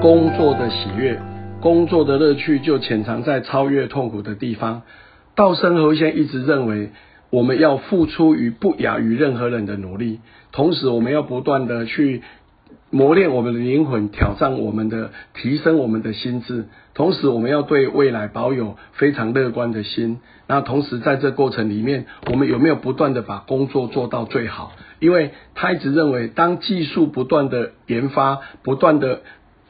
工作的喜悦，工作的乐趣就潜藏在超越痛苦的地方。道生和先一直认为，我们要付出于不亚于任何人的努力，同时我们要不断的去磨练我们的灵魂，挑战我们的，提升我们的心智。同时，我们要对未来保有非常乐观的心。那同时，在这过程里面，我们有没有不断的把工作做到最好？因为他一直认为，当技术不断的研发，不断的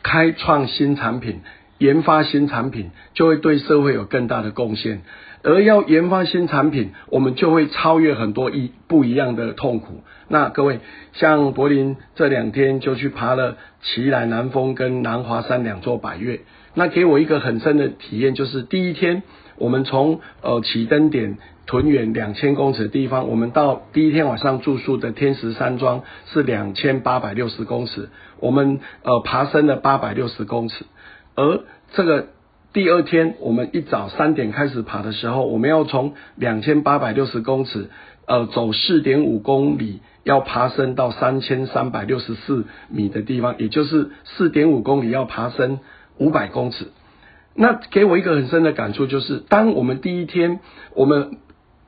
开创新产品，研发新产品就会对社会有更大的贡献。而要研发新产品，我们就会超越很多一不一样的痛苦。那各位，像柏林这两天就去爬了奇兰南峰跟南华山两座百岳，那给我一个很深的体验，就是第一天我们从呃起登点屯远两千公尺的地方，我们到第一天晚上住宿的天石山庄是两千八百六十公尺，我们呃爬升了八百六十公尺。而这个第二天，我们一早三点开始爬的时候，我们要从两千八百六十公尺，呃，走四点五公里，要爬升到三千三百六十四米的地方，也就是四点五公里要爬升五百公尺。那给我一个很深的感触，就是当我们第一天，我们。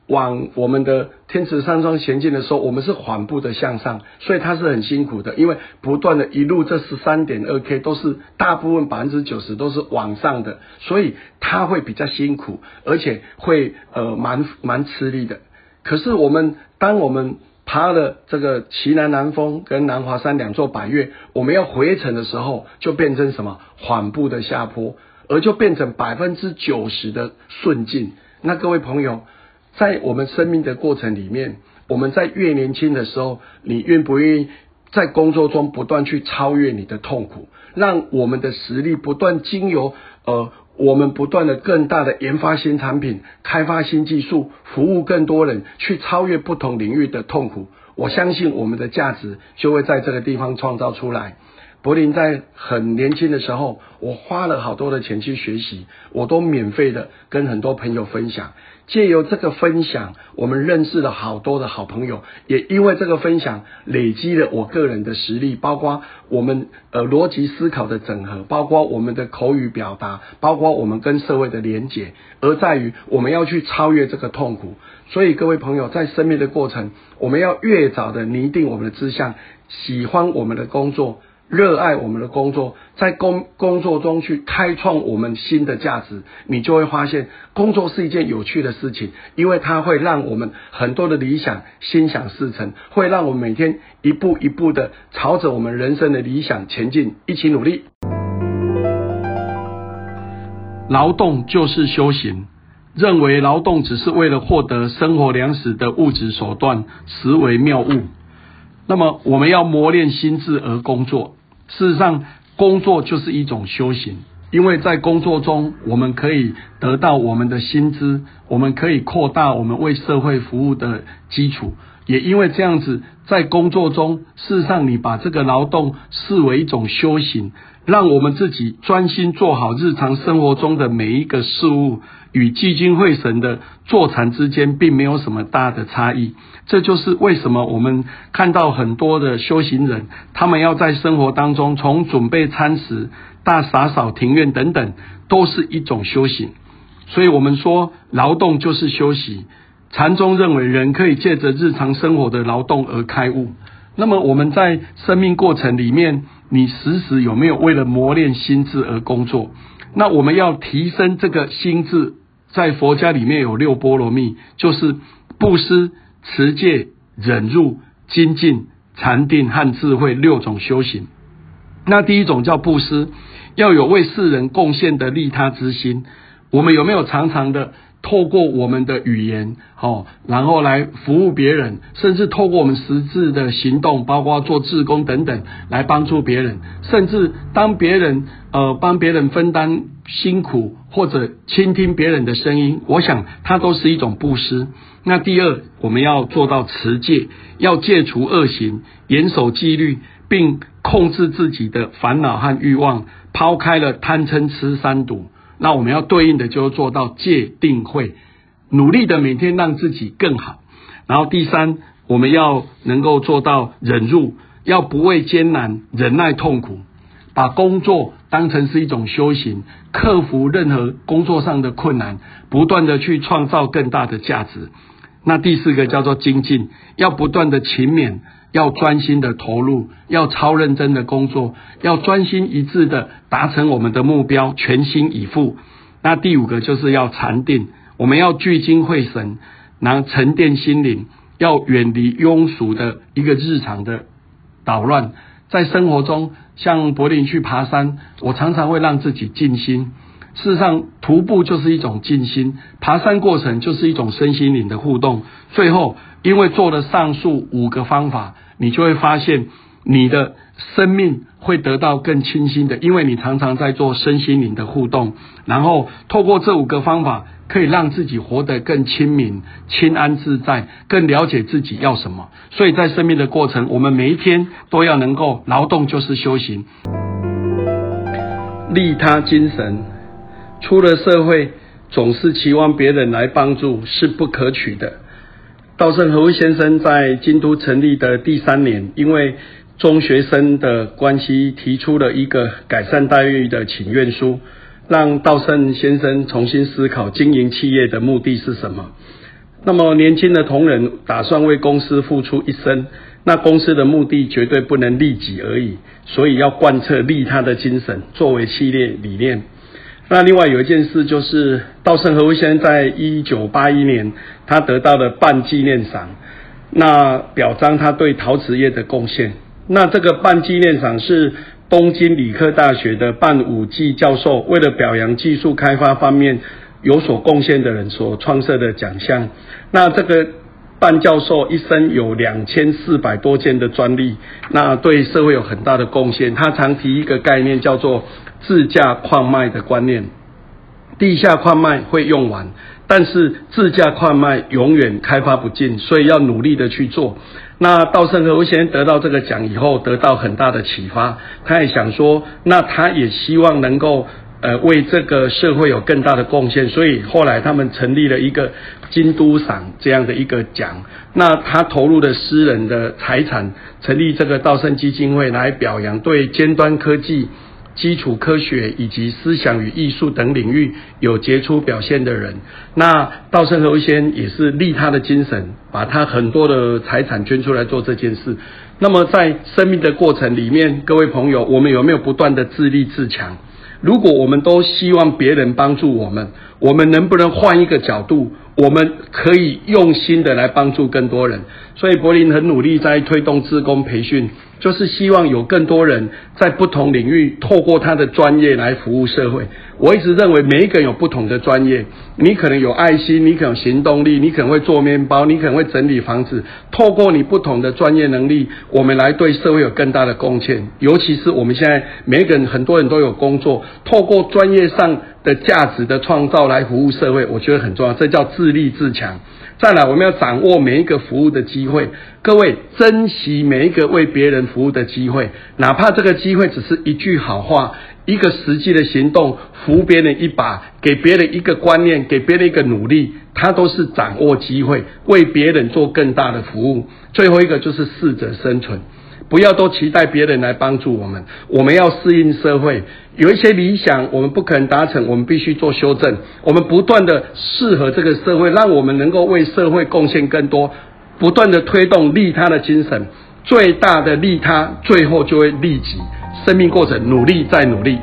往我们的天池山庄前进的时候，我们是缓步的向上，所以它是很辛苦的，因为不断的一路这十三点二 K 都是大部分百分之九十都是往上的，所以它会比较辛苦，而且会呃蛮蛮吃力的。可是我们当我们爬了这个奇南南峰跟南华山两座百岳，我们要回程的时候，就变成什么缓步的下坡，而就变成百分之九十的顺境。那各位朋友。在我们生命的过程里面，我们在越年轻的时候，你愿不愿意在工作中不断去超越你的痛苦，让我们的实力不断经由呃，我们不断的更大的研发新产品、开发新技术、服务更多人，去超越不同领域的痛苦。我相信我们的价值就会在这个地方创造出来。柏林在很年轻的时候，我花了好多的钱去学习，我都免费的跟很多朋友分享。借由这个分享，我们认识了好多的好朋友，也因为这个分享累积了我个人的实力，包括我们呃逻辑思考的整合，包括我们的口语表达，包括我们跟社会的连结，而在于我们要去超越这个痛苦。所以各位朋友，在生命的过程，我们要越早的拟定我们的志向，喜欢我们的工作。热爱我们的工作，在工工作中去开创我们新的价值，你就会发现工作是一件有趣的事情，因为它会让我们很多的理想心想事成，会让我们每天一步一步的朝着我们人生的理想前进，一起努力。劳动就是修行，认为劳动只是为了获得生活粮食的物质手段，实为谬误。那么我们要磨练心智而工作。事实上，工作就是一种修行，因为在工作中，我们可以得到我们的薪资，我们可以扩大我们为社会服务的基础。也因为这样子，在工作中，事实上你把这个劳动视为一种修行，让我们自己专心做好日常生活中的每一个事物。与聚精会神的坐禅之间，并没有什么大的差异。这就是为什么我们看到很多的修行人，他们要在生活当中，从准备餐食、大洒扫庭院等等，都是一种修行。所以，我们说劳动就是休息。禅宗认为，人可以借着日常生活的劳动而开悟。那么，我们在生命过程里面，你时时有没有为了磨练心智而工作？那我们要提升这个心智。在佛家里面有六波罗蜜，就是布施、持戒、忍辱、精进、禅定和智慧六种修行。那第一种叫布施，要有为世人贡献的利他之心。我们有没有常常的？透过我们的语言，好，然后来服务别人，甚至透过我们实质的行动，包括做志工等等，来帮助别人，甚至当别人呃帮别人分担辛苦，或者倾听别人的声音，我想它都是一种布施。那第二，我们要做到持戒，要戒除恶行，严守纪律，并控制自己的烦恼和欲望，抛开了贪嗔痴三毒。那我们要对应的就做到戒定慧，努力的每天让自己更好。然后第三，我们要能够做到忍辱，要不畏艰难，忍耐痛苦，把工作当成是一种修行，克服任何工作上的困难，不断的去创造更大的价值。那第四个叫做精进，要不断的勤勉，要专心的投入，要超认真的工作，要专心一致的达成我们的目标，全心以赴。那第五个就是要禅定，我们要聚精会神，然后沉淀心灵，要远离庸俗的一个日常的捣乱。在生活中，像柏林去爬山，我常常会让自己静心。事实上，徒步就是一种静心，爬山过程就是一种身心灵的互动。最后，因为做了上述五个方法，你就会发现你的生命会得到更清新的，因为你常常在做身心灵的互动。然后，透过这五个方法，可以让自己活得更亲民、清安自在，更了解自己要什么。所以在生命的过程，我们每一天都要能够劳动，就是修行，利他精神。出了社会，总是期望别人来帮助是不可取的。稻盛和夫先生在京都成立的第三年，因为中学生的关系，提出了一个改善待遇的请愿书，让稻盛先生重新思考经营企业的目的是什么。那么年轻的同仁打算为公司付出一生，那公司的目的绝对不能利己而已，所以要贯彻利他的精神作为系列理念。那另外有一件事，就是稻盛和夫先生在一九八一年，他得到了半纪念赏，那表彰他对陶瓷业的贡献。那这个半纪念赏是东京理科大学的半武纪教授为了表扬技术开发方面有所贡献的人所创设的奖项。那这个范教授一生有两千四百多件的专利，那对社会有很大的贡献。他常提一个概念叫做。自驾矿脉的观念，地下矿脉会用完，但是自驾矿脉永远开发不尽，所以要努力的去做。那稻盛和夫先生得到这个奖以后，得到很大的启发，他也想说，那他也希望能够呃为这个社会有更大的贡献，所以后来他们成立了一个京都赏这样的一个奖。那他投入的私人的财产，成立这个稻盛基金会来表扬对尖端科技。基础科学以及思想与艺术等领域有杰出表现的人，那稻盛和夫先也是利他的精神，把他很多的财产捐出来做这件事。那么在生命的过程里面，各位朋友，我们有没有不断的自立自强？如果我们都希望别人帮助我们，我们能不能换一个角度？我们可以用心的来帮助更多人。所以柏林很努力在推动自工培训。就是希望有更多人在不同领域透过他的专业来服务社会。我一直认为每一个人有不同的专业，你可能有爱心，你可能行动力，你可能会做面包，你可能会整理房子。透过你不同的专业能力，我们来对社会有更大的贡献。尤其是我们现在每一个人，很多人都有工作，透过专业上的价值的创造来服务社会，我觉得很重要。这叫自立自强。再来，我们要掌握每一个服务的机会。各位，珍惜每一个为别人服务的机会，哪怕这个机会只是一句好话、一个实际的行动，扶别人一把，给别人一个观念，给别人一个努力，它都是掌握机会，为别人做更大的服务。最后一个就是适者生存。不要都期待别人来帮助我们，我们要适应社会。有一些理想我们不可能达成，我们必须做修正。我们不断的适合这个社会，让我们能够为社会贡献更多，不断的推动利他的精神。最大的利他，最后就会利己。生命过程，努力再努力。